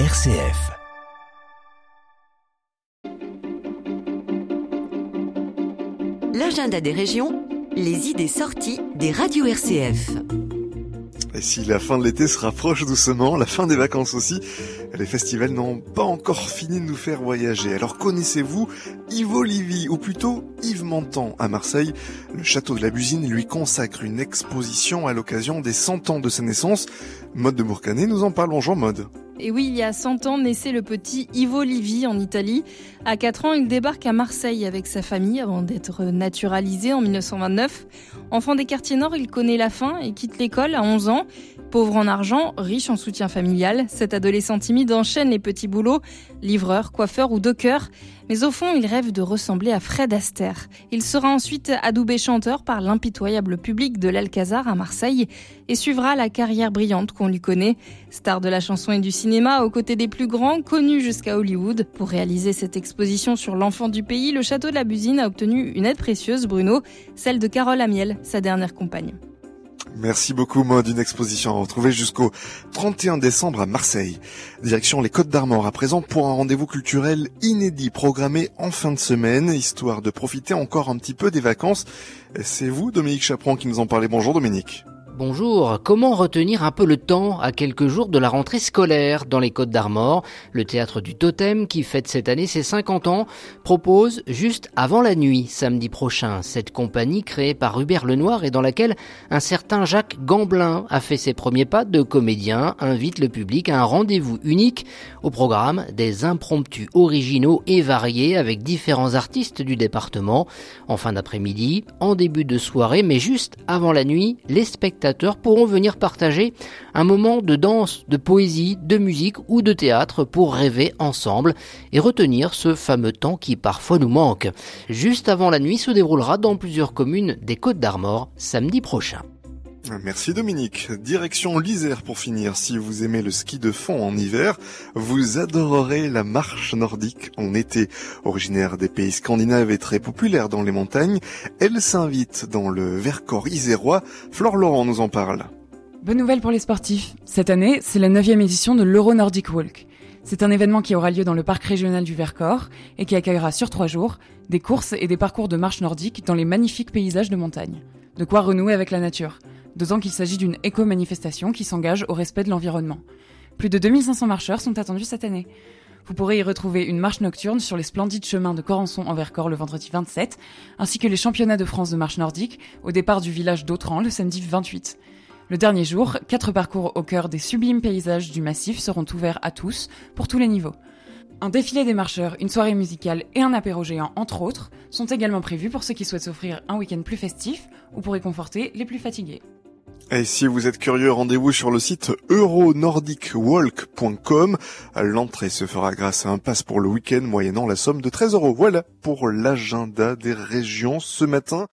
RCF. L'agenda des régions, les idées sorties des radios RCF. Et si la fin de l'été se rapproche doucement, la fin des vacances aussi, les festivals n'ont pas encore fini de nous faire voyager. Alors connaissez-vous Yves Olivier, ou plutôt Yves Montand à Marseille? Le château de la Busine lui consacre une exposition à l'occasion des 100 ans de sa naissance. Mode de Bourcanet, nous en parlons Jean Mode. Et oui, il y a 100 ans naissait le petit Ivo Livi en Italie. À 4 ans, il débarque à Marseille avec sa famille avant d'être naturalisé en 1929. Enfant des quartiers nord, il connaît la faim et quitte l'école à 11 ans. Pauvre en argent, riche en soutien familial, cet adolescent timide enchaîne les petits boulots, livreur, coiffeur ou docker. Mais au fond, il rêve de ressembler à Fred Astaire. Il sera ensuite adoubé chanteur par l'impitoyable public de l'Alcazar à Marseille et suivra la carrière brillante qu'on lui connaît. Star de la chanson et du cinéma, aux côtés des plus grands, connus jusqu'à Hollywood. Pour réaliser cette exposition sur l'enfant du pays, le château de la Busine a obtenu une aide précieuse, Bruno, celle de Carole Amiel, sa dernière compagne. Merci beaucoup Mode, une exposition à retrouver jusqu'au 31 décembre à Marseille. Direction les Côtes d'Armor à présent pour un rendez-vous culturel inédit programmé en fin de semaine, histoire de profiter encore un petit peu des vacances. C'est vous Dominique Chaperon qui nous en parlez. Bonjour Dominique. Bonjour, comment retenir un peu le temps à quelques jours de la rentrée scolaire dans les Côtes d'Armor? Le théâtre du Totem, qui fête cette année ses 50 ans, propose juste avant la nuit, samedi prochain, cette compagnie créée par Hubert Lenoir et dans laquelle un certain Jacques Gamblin a fait ses premiers pas de comédien, invite le public à un rendez-vous unique au programme des impromptus originaux et variés avec différents artistes du département. En fin d'après-midi, en début de soirée, mais juste avant la nuit, les pourront venir partager un moment de danse, de poésie, de musique ou de théâtre pour rêver ensemble et retenir ce fameux temps qui parfois nous manque. Juste avant la nuit se déroulera dans plusieurs communes des Côtes d'Armor samedi prochain. Merci Dominique. Direction l'Isère pour finir. Si vous aimez le ski de fond en hiver, vous adorerez la marche nordique en été. Originaire des pays scandinaves et très populaire dans les montagnes, elle s'invite dans le Vercors isérois. Flore Laurent nous en parle. Bonne nouvelle pour les sportifs. Cette année, c'est la neuvième édition de l'Euro Nordic Walk. C'est un événement qui aura lieu dans le parc régional du Vercors et qui accueillera sur trois jours des courses et des parcours de marche nordique dans les magnifiques paysages de montagne. De quoi renouer avec la nature d'autant qu'il s'agit d'une éco-manifestation qui s'engage au respect de l'environnement. Plus de 2500 marcheurs sont attendus cette année. Vous pourrez y retrouver une marche nocturne sur les splendides chemins de Corançon en Vercors le vendredi 27, ainsi que les championnats de France de marche nordique au départ du village d'Autran le samedi 28. Le dernier jour, quatre parcours au cœur des sublimes paysages du massif seront ouverts à tous, pour tous les niveaux. Un défilé des marcheurs, une soirée musicale et un apéro géant, entre autres, sont également prévus pour ceux qui souhaitent s'offrir un week-end plus festif ou pour réconforter les plus fatigués. Et si vous êtes curieux, rendez-vous sur le site euronordicwalk.com. L'entrée se fera grâce à un pass pour le week-end moyennant la somme de 13 euros. Voilà pour l'agenda des régions ce matin.